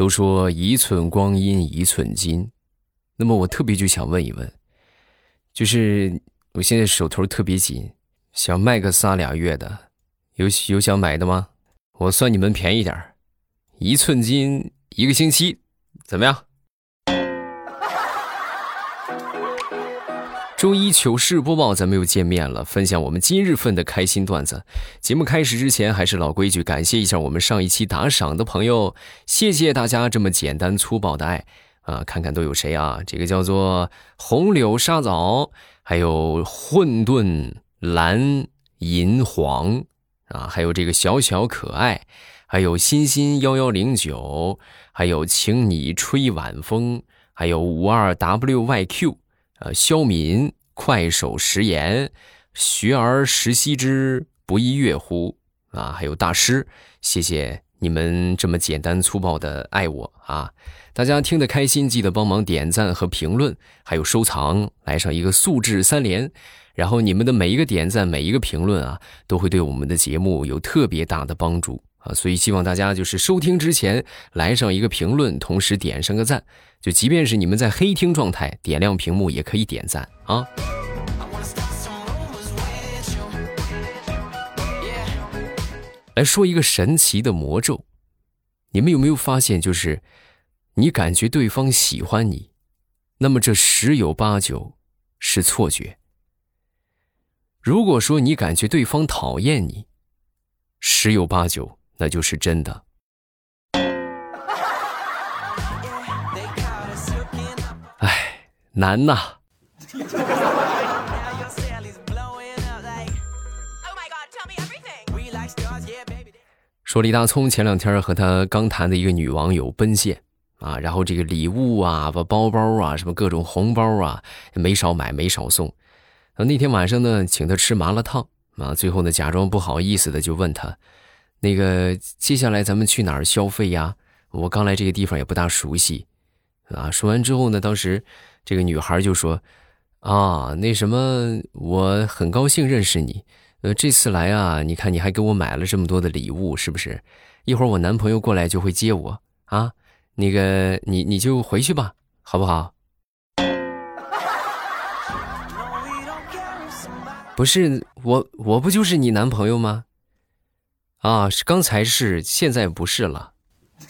都说一寸光阴一寸金，那么我特别就想问一问，就是我现在手头特别紧，想卖个仨俩月的，有有想买的吗？我算你们便宜点儿，一寸金一个星期，怎么样？周一糗事播报，咱们又见面了，分享我们今日份的开心段子。节目开始之前，还是老规矩，感谢一下我们上一期打赏的朋友，谢谢大家这么简单粗暴的爱啊！看看都有谁啊？这个叫做红柳沙枣，还有混沌蓝银黄啊，还有这个小小可爱，还有欣欣幺幺零九，还有请你吹晚风，还有五二 WYQ。呃，肖敏快手食言，学而时习之，不亦乐乎啊！还有大师，谢谢你们这么简单粗暴的爱我啊！大家听得开心，记得帮忙点赞和评论，还有收藏，来上一个素质三连。然后你们的每一个点赞，每一个评论啊，都会对我们的节目有特别大的帮助。啊，所以希望大家就是收听之前来上一个评论，同时点上个赞。就即便是你们在黑听状态，点亮屏幕也可以点赞啊。来说一个神奇的魔咒，你们有没有发现，就是你感觉对方喜欢你，那么这十有八九是错觉。如果说你感觉对方讨厌你，十有八九。那就是真的。难呐！说李大聪前两天和他刚谈的一个女网友奔现啊，然后这个礼物啊、把包包啊、什么各种红包啊，没少买，没少送。那天晚上呢，请他吃麻辣烫啊，最后呢，假装不好意思的就问他。那个，接下来咱们去哪儿消费呀？我刚来这个地方也不大熟悉，啊。说完之后呢，当时这个女孩就说：“啊，那什么，我很高兴认识你。呃，这次来啊，你看你还给我买了这么多的礼物，是不是？一会儿我男朋友过来就会接我啊。那个，你你就回去吧，好不好？不是我，我不就是你男朋友吗？”啊，是刚才是，现在不是了。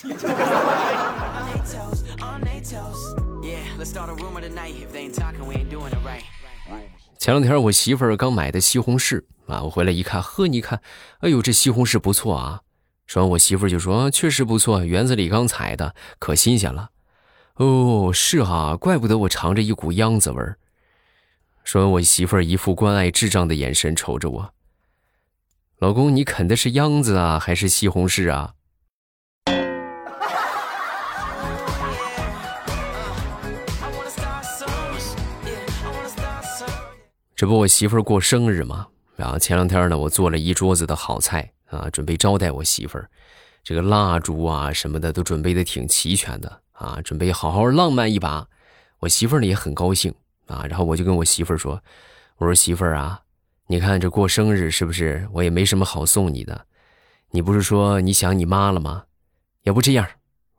前两天我媳妇儿刚买的西红柿啊，我回来一看，呵，你看，哎呦，这西红柿不错啊。说完，我媳妇儿就说：“确实不错，园子里刚采的，可新鲜了。”哦，是哈，怪不得我尝着一股秧子味儿。说完，我媳妇儿一副关爱智障的眼神瞅着我。老公，你啃的是秧子啊，还是西红柿啊？这不我媳妇儿过生日嘛，然后前两天呢，我做了一桌子的好菜啊，准备招待我媳妇儿。这个蜡烛啊什么的都准备的挺齐全的啊，准备好好浪漫一把。我媳妇儿呢也很高兴啊，然后我就跟我媳妇儿说：“我说媳妇儿啊。”你看这过生日是不是？我也没什么好送你的。你不是说你想你妈了吗？要不这样，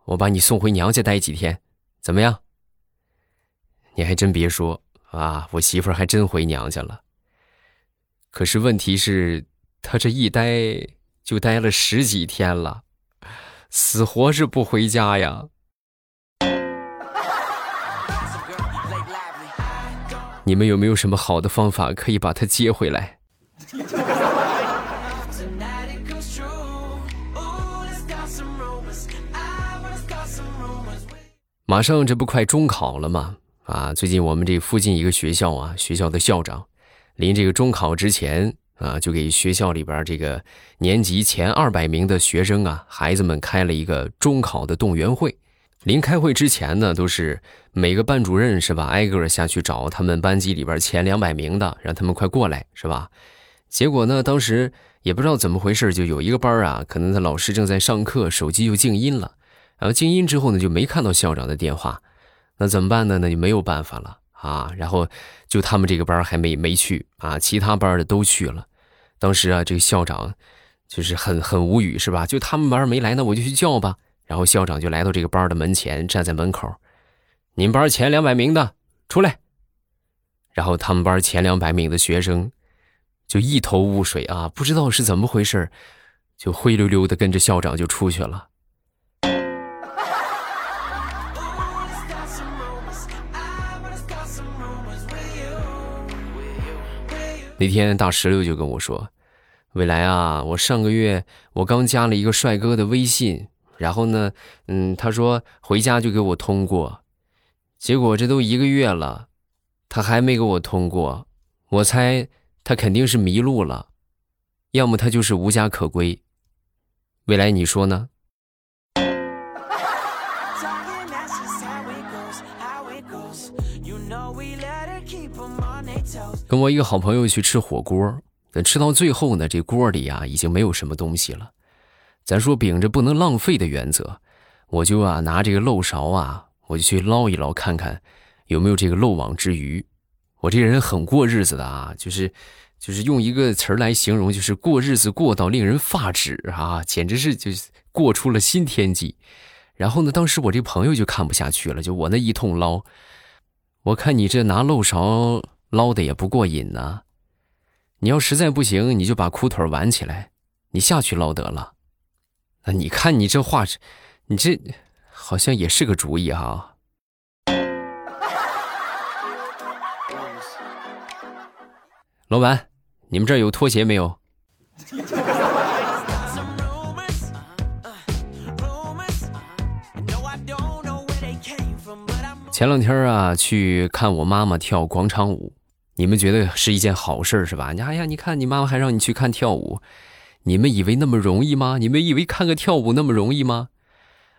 我把你送回娘家待几天，怎么样？你还真别说啊，我媳妇儿还真回娘家了。可是问题是，她这一待就待了十几天了，死活是不回家呀。你们有没有什么好的方法可以把她接回来？马上这不快中考了吗？啊，最近我们这附近一个学校啊，学校的校长临这个中考之前啊，就给学校里边这个年级前二百名的学生啊，孩子们开了一个中考的动员会。临开会之前呢，都是每个班主任是吧，挨个下去找他们班级里边前两百名的，让他们快过来是吧？结果呢，当时也不知道怎么回事，就有一个班啊，可能他老师正在上课，手机就静音了，然后静音之后呢，就没看到校长的电话，那怎么办呢？那就没有办法了啊。然后就他们这个班还没没去啊，其他班的都去了。当时啊，这个校长就是很很无语是吧？就他们班没来，那我就去叫吧。然后校长就来到这个班的门前，站在门口，你们班前两百名的出来。然后他们班前两百名的学生就一头雾水啊，不知道是怎么回事，就灰溜溜的跟着校长就出去了。那天大石榴就跟我说：“未来啊，我上个月我刚加了一个帅哥的微信，然后呢，嗯，他说回家就给我通过，结果这都一个月了，他还没给我通过。我猜他肯定是迷路了，要么他就是无家可归。未来你说呢？”跟我一个好朋友去吃火锅，等吃到最后呢，这锅里啊已经没有什么东西了。咱说秉着不能浪费的原则，我就啊拿这个漏勺啊，我就去捞一捞，看看有没有这个漏网之鱼。我这人很过日子的啊，就是就是用一个词儿来形容，就是过日子过到令人发指啊，简直是就过出了新天际。然后呢，当时我这朋友就看不下去了，就我那一通捞，我看你这拿漏勺。捞的也不过瘾呢，你要实在不行，你就把裤腿挽起来，你下去捞得了。那你看你这话，你这好像也是个主意哈。老板，你们这儿有拖鞋没有？前两天啊，去看我妈妈跳广场舞。你们觉得是一件好事是吧？你哎呀，你看你妈妈还让你去看跳舞，你们以为那么容易吗？你们以为看个跳舞那么容易吗？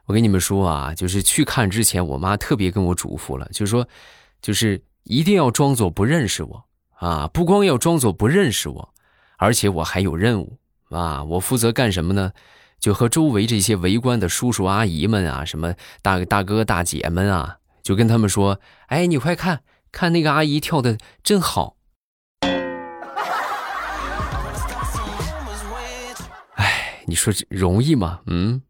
我跟你们说啊，就是去看之前，我妈特别跟我嘱咐了，就是说，就是一定要装作不认识我啊！不光要装作不认识我，而且我还有任务啊！我负责干什么呢？就和周围这些围观的叔叔阿姨们啊，什么大大哥大姐们啊，就跟他们说：“哎，你快看！”看那个阿姨跳的真好，哎，你说这容易吗？嗯。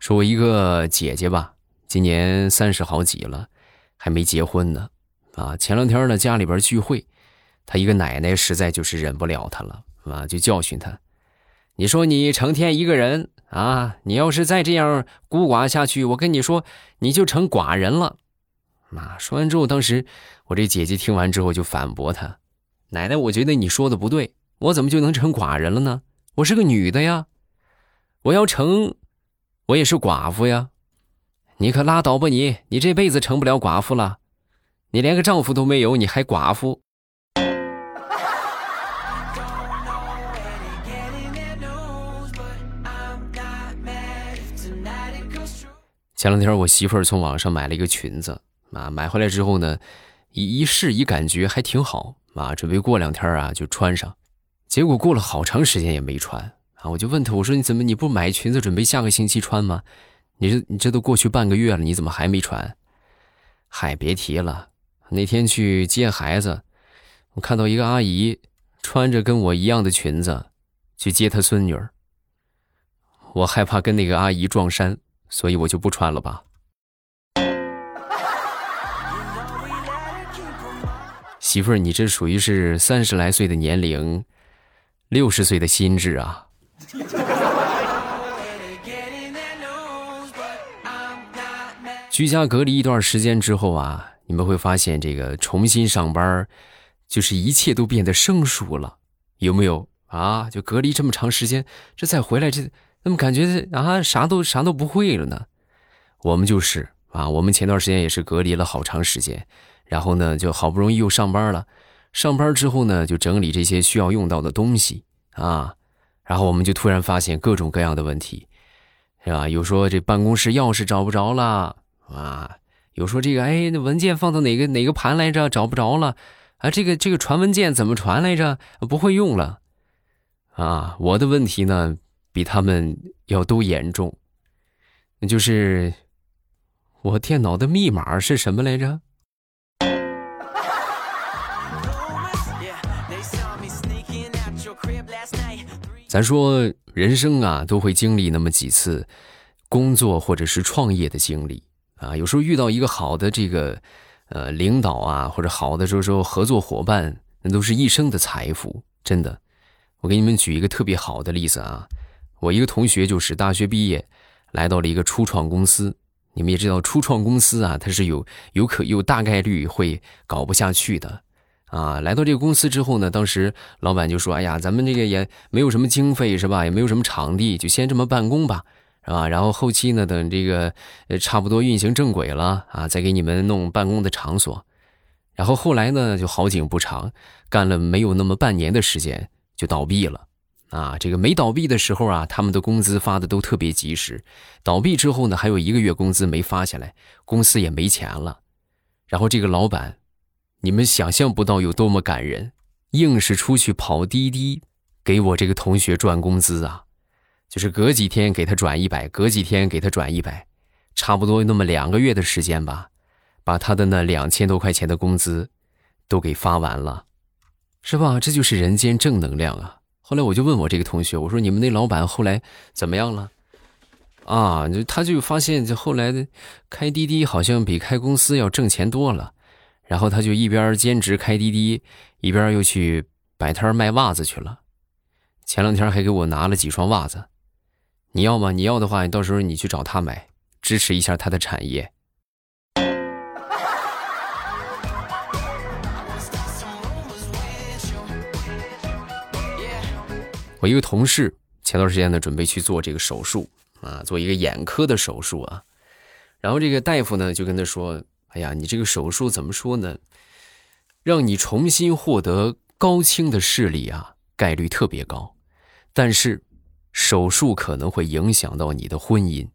说我一个姐姐吧，今年三十好几了，还没结婚呢。啊，前两天呢家里边聚会，她一个奶奶实在就是忍不了她了，啊，就教训她。你说你成天一个人啊，你要是再这样孤寡下去，我跟你说，你就成寡人了。啊，说完之后，当时我这姐姐听完之后就反驳他：“奶奶，我觉得你说的不对，我怎么就能成寡人了呢？我是个女的呀，我要成，我也是寡妇呀。你可拉倒吧你，你这辈子成不了寡妇了，你连个丈夫都没有，你还寡妇。”前两天我媳妇儿从网上买了一个裙子啊，买回来之后呢，一一试一感觉还挺好啊，准备过两天啊就穿上，结果过了好长时间也没穿啊，我就问她，我说你怎么你不买裙子准备下个星期穿吗？你这你这都过去半个月了，你怎么还没穿？嗨，别提了，那天去接孩子，我看到一个阿姨穿着跟我一样的裙子去接她孙女儿，我害怕跟那个阿姨撞衫。所以我就不穿了吧，媳妇儿，你这属于是三十来岁的年龄，六十岁的心智啊。居家隔离一段时间之后啊，你们会发现这个重新上班，就是一切都变得生疏了，有没有啊？就隔离这么长时间，这再回来这。怎么感觉啊，啥都啥都不会了呢？我们就是啊，我们前段时间也是隔离了好长时间，然后呢，就好不容易又上班了。上班之后呢，就整理这些需要用到的东西啊，然后我们就突然发现各种各样的问题，是吧？有说这办公室钥匙找不着了啊，有说这个哎，那文件放到哪个哪个盘来着，找不着了啊，这个这个传文件怎么传来着，不会用了啊。我的问题呢？比他们要都严重，那就是我电脑的密码是什么来着？咱说人生啊，都会经历那么几次工作或者是创业的经历啊。有时候遇到一个好的这个呃领导啊，或者好的说说合作伙伴，那都是一生的财富。真的，我给你们举一个特别好的例子啊。我一个同学就是大学毕业，来到了一个初创公司。你们也知道，初创公司啊，它是有有可有大概率会搞不下去的。啊，来到这个公司之后呢，当时老板就说：“哎呀，咱们这个也没有什么经费是吧？也没有什么场地，就先这么办公吧，是吧？然后后期呢，等这个呃差不多运行正轨了啊，再给你们弄办公的场所。然后后来呢，就好景不长，干了没有那么半年的时间就倒闭了。啊，这个没倒闭的时候啊，他们的工资发的都特别及时；倒闭之后呢，还有一个月工资没发下来，公司也没钱了。然后这个老板。”你们想象不到有多么感人，硬是出去跑滴滴，给我这个同学赚工资啊！就是隔几天给他转一百，隔几天给他转一百，差不多那么两个月的时间吧，把他的那两千多块钱的工资都给发完了，是吧？这就是人间正能量啊！后来我就问我这个同学，我说你们那老板后来怎么样了？啊，就他就发现，就后来开滴滴好像比开公司要挣钱多了。然后他就一边兼职开滴滴，一边又去摆摊卖袜子去了。前两天还给我拿了几双袜子，你要吗？你要的话，你到时候你去找他买，支持一下他的产业。我一个同事前段时间呢，准备去做这个手术啊，做一个眼科的手术啊。然后这个大夫呢，就跟他说。哎呀，你这个手术怎么说呢？让你重新获得高清的视力啊，概率特别高，但是手术可能会影响到你的婚姻。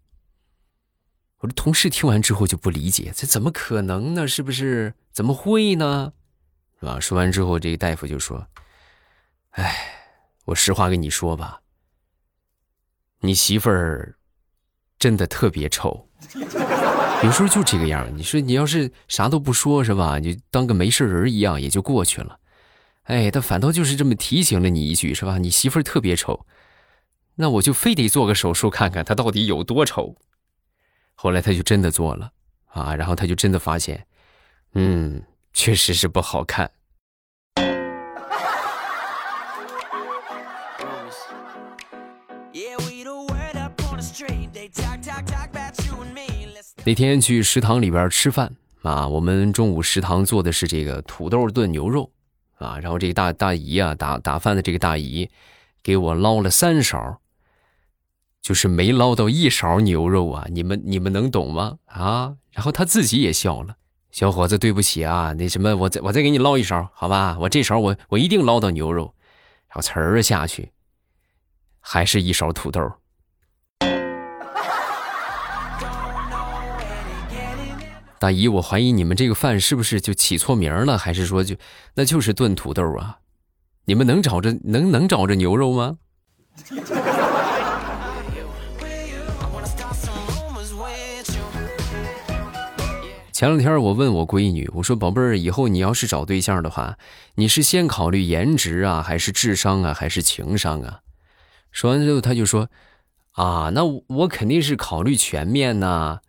我的同事听完之后就不理解，这怎么可能呢？是不是？怎么会呢？是吧？说完之后，这个大夫就说：“哎，我实话跟你说吧，你媳妇儿真的特别丑。”有时候就这个样你说你要是啥都不说，是吧？你就当个没事人一样，也就过去了。哎，他反倒就是这么提醒了你一句，是吧？你媳妇儿特别丑，那我就非得做个手术看看她到底有多丑。后来他就真的做了啊，然后他就真的发现，嗯，确实是不好看。那天去食堂里边吃饭啊，我们中午食堂做的是这个土豆炖牛肉啊，然后这个大大姨啊打打饭的这个大姨给我捞了三勺，就是没捞到一勺牛肉啊，你们你们能懂吗？啊，然后他自己也笑了，小伙子对不起啊，那什么我再我再给你捞一勺，好吧，我这勺我我一定捞到牛肉，然后呲儿下去，还是一勺土豆。大姨，我怀疑你们这个饭是不是就起错名了，还是说就那就是炖土豆啊？你们能找着能能找着牛肉吗？前两天我问我闺女，我说宝贝儿，以后你要是找对象的话，你是先考虑颜值啊，还是智商啊，还是情商啊？说完之后，她就说啊，那我肯定是考虑全面呐。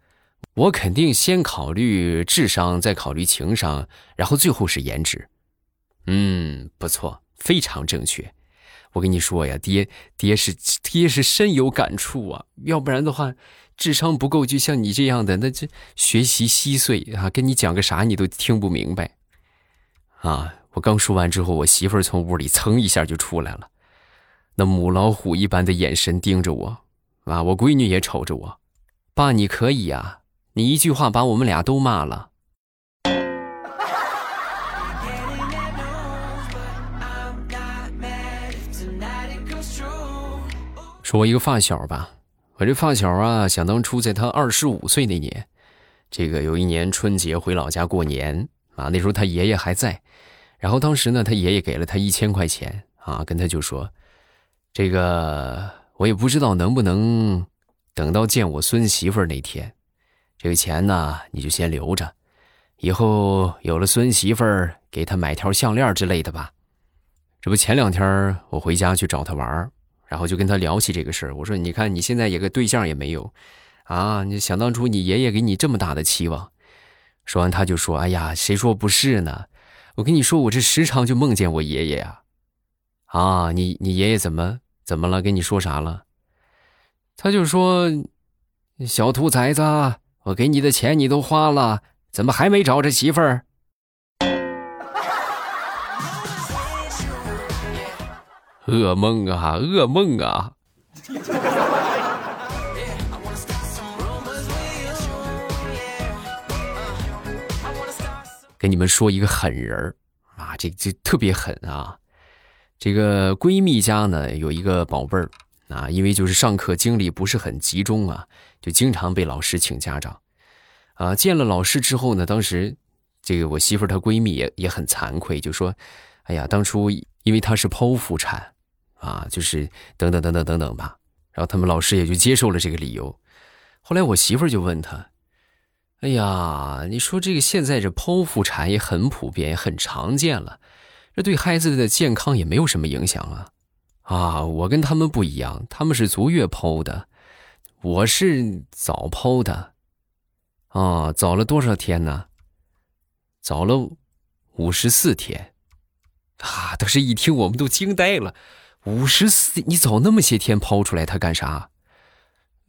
我肯定先考虑智商，再考虑情商，然后最后是颜值。嗯，不错，非常正确。我跟你说呀，爹，爹是爹是深有感触啊。要不然的话，智商不够，就像你这样的，那这学习稀碎啊，跟你讲个啥你都听不明白。啊，我刚说完之后，我媳妇儿从屋里蹭一下就出来了，那母老虎一般的眼神盯着我。啊，我闺女也瞅着我，爸，你可以呀。你一句话把我们俩都骂了。说我一个发小吧，我这发小啊，想当初在他二十五岁那年，这个有一年春节回老家过年啊，那时候他爷爷还在，然后当时呢，他爷爷给了他一千块钱啊，跟他就说，这个我也不知道能不能等到见我孙媳妇那天。这个钱呢，你就先留着，以后有了孙媳妇儿，给她买条项链之类的吧。这不前两天我回家去找他玩然后就跟他聊起这个事儿。我说：“你看你现在也个对象也没有，啊，你想当初你爷爷给你这么大的期望。”说完他就说：“哎呀，谁说不是呢？我跟你说，我这时常就梦见我爷爷呀。”啊，你你爷爷怎么怎么了？跟你说啥了？他就说：“小兔崽子，我给你的钱你都花了，怎么还没找着媳妇儿？” 噩梦啊，噩梦啊！跟你们说一个狠人儿啊，这这特别狠啊！这个闺蜜家呢有一个宝贝儿啊，因为就是上课精力不是很集中啊，就经常被老师请家长。啊，见了老师之后呢，当时这个我媳妇她闺蜜也也很惭愧，就说：“哎呀，当初因为她是剖腹产。”啊，就是等等等等等等吧，然后他们老师也就接受了这个理由。后来我媳妇就问他：“哎呀，你说这个现在这剖腹产也很普遍，也很常见了，这对孩子的健康也没有什么影响啊？”啊，我跟他们不一样，他们是足月剖的，我是早剖的。啊，早了多少天呢？早了五十四天。啊，当时一听我们都惊呆了。五十四，你早那么些天抛出来，他干啥？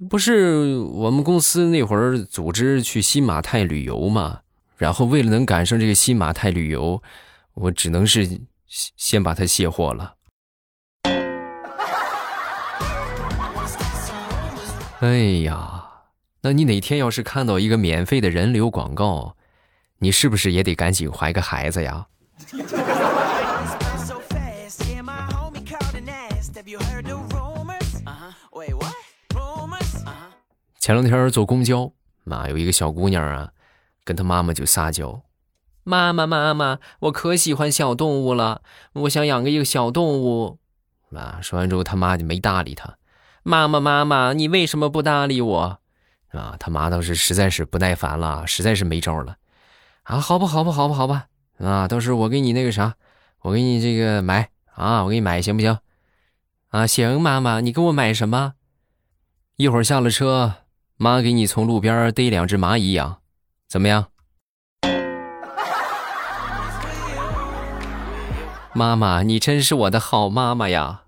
不是我们公司那会儿组织去新马泰旅游嘛？然后为了能赶上这个新马泰旅游，我只能是先把它卸货了。哎呀，那你哪天要是看到一个免费的人流广告，你是不是也得赶紧怀个孩子呀？前两天坐公交，啊，有一个小姑娘啊，跟她妈妈就撒娇：“妈妈，妈妈，我可喜欢小动物了，我想养个一个小动物。”啊，说完之后，他妈就没搭理她。妈妈，妈妈，你为什么不搭理我？啊，他妈倒是实在是不耐烦了，实在是没招了。啊，好吧，好吧，好吧，好吧，啊，到时候我给你那个啥，我给你这个买啊，我给你买行不行？啊，行，妈妈，你给我买什么？一会儿下了车。妈给你从路边逮两只蚂蚁养，怎么样？妈妈，你真是我的好妈妈呀！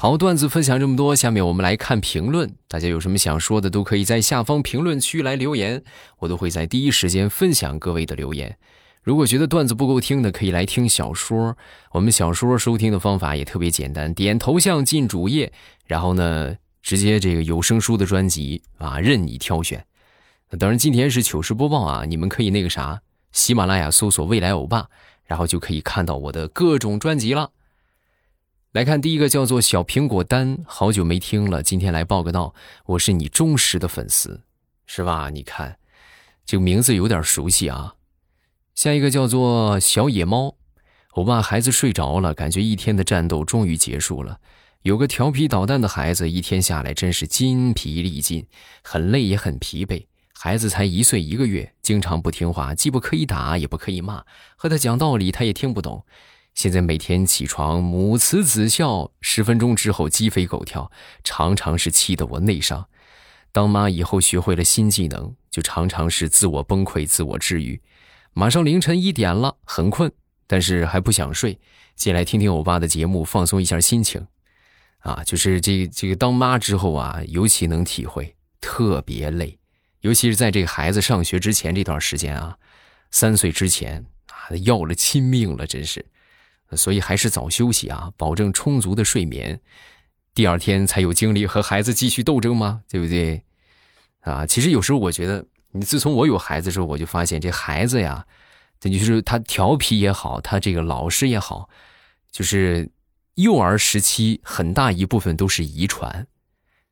好，段子分享这么多，下面我们来看评论。大家有什么想说的，都可以在下方评论区来留言，我都会在第一时间分享各位的留言。如果觉得段子不够听的，可以来听小说。我们小说收听的方法也特别简单，点头像进主页，然后呢，直接这个有声书的专辑啊，任你挑选。当然，今天是糗事播报啊，你们可以那个啥，喜马拉雅搜索“未来欧巴”，然后就可以看到我的各种专辑了。来看第一个，叫做小苹果丹，好久没听了，今天来报个到，我是你忠实的粉丝，是吧？你看，这个名字有点熟悉啊。下一个叫做小野猫，我爸孩子睡着了，感觉一天的战斗终于结束了。有个调皮捣蛋的孩子，一天下来真是筋疲力尽，很累也很疲惫。孩子才一岁一个月，经常不听话，既不可以打，也不可以骂，和他讲道理他也听不懂。现在每天起床母慈子孝，十分钟之后鸡飞狗跳，常常是气得我内伤。当妈以后学会了新技能，就常常是自我崩溃、自我治愈。马上凌晨一点了，很困，但是还不想睡，进来听听欧巴的节目，放松一下心情。啊，就是这这个当妈之后啊，尤其能体会，特别累，尤其是在这个孩子上学之前这段时间啊，三岁之前啊，要了亲命了，真是。所以还是早休息啊，保证充足的睡眠，第二天才有精力和孩子继续斗争吗？对不对？啊，其实有时候我觉得。你自从我有孩子之后，我就发现这孩子呀，这就是他调皮也好，他这个老实也好，就是幼儿时期很大一部分都是遗传，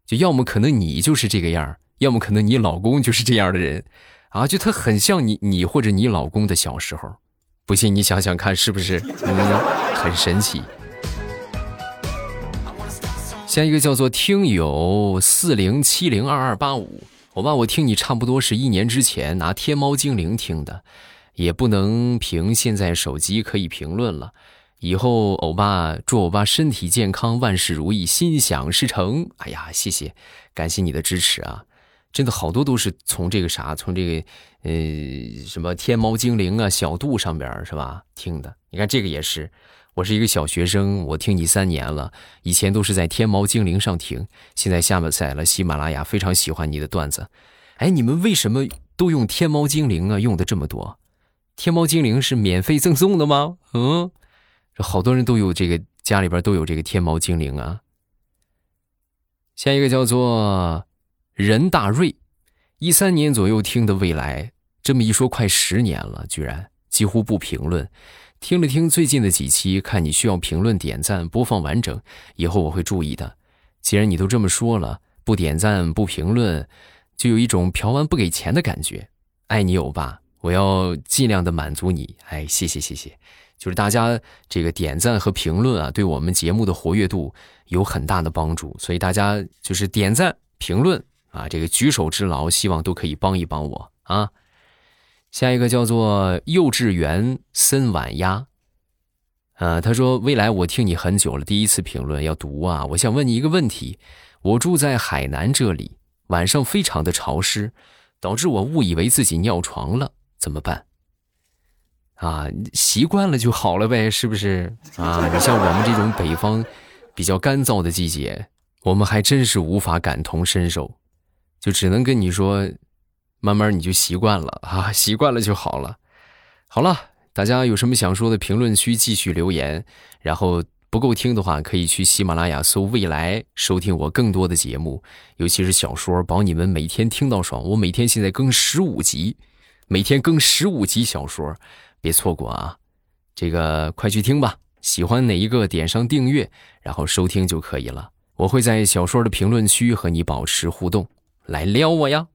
就要么可能你就是这个样要么可能你老公就是这样的人，啊，就他很像你，你或者你老公的小时候，不信你想想看是不是？嗯，很神奇。下一个叫做听友四零七零二二八五。欧巴，我听你差不多是一年之前拿天猫精灵听的，也不能凭现在手机可以评论了。以后欧巴祝欧巴身体健康，万事如意，心想事成。哎呀，谢谢，感谢你的支持啊！真的好多都是从这个啥，从这个呃什么天猫精灵啊、小度上边是吧听的？你看这个也是，我是一个小学生，我听你三年了，以前都是在天猫精灵上听，现在下载了喜马拉雅，非常喜欢你的段子。哎，你们为什么都用天猫精灵啊？用的这么多？天猫精灵是免费赠送的吗？嗯，这好多人都有这个，家里边都有这个天猫精灵啊。下一个叫做。任大瑞，一三年左右听的未来，这么一说快十年了，居然几乎不评论。听了听最近的几期，看你需要评论、点赞、播放完整，以后我会注意的。既然你都这么说了，不点赞、不评论，就有一种嫖完不给钱的感觉。爱你欧巴，我要尽量的满足你。哎，谢谢谢谢，就是大家这个点赞和评论啊，对我们节目的活跃度有很大的帮助，所以大家就是点赞、评论。啊，这个举手之劳，希望都可以帮一帮我啊！下一个叫做幼稚园森晚鸭，呃，他说：“未来我听你很久了，第一次评论要读啊！我想问你一个问题：我住在海南这里，晚上非常的潮湿，导致我误以为自己尿床了，怎么办？啊，习惯了就好了呗，是不是？啊，你像我们这种北方比较干燥的季节，我们还真是无法感同身受。”就只能跟你说，慢慢你就习惯了啊，习惯了就好了。好了，大家有什么想说的，评论区继续留言。然后不够听的话，可以去喜马拉雅搜“未来”收听我更多的节目，尤其是小说，保你们每天听到爽。我每天现在更十五集，每天更十五集小说，别错过啊！这个快去听吧，喜欢哪一个点上订阅，然后收听就可以了。我会在小说的评论区和你保持互动。来撩我呀！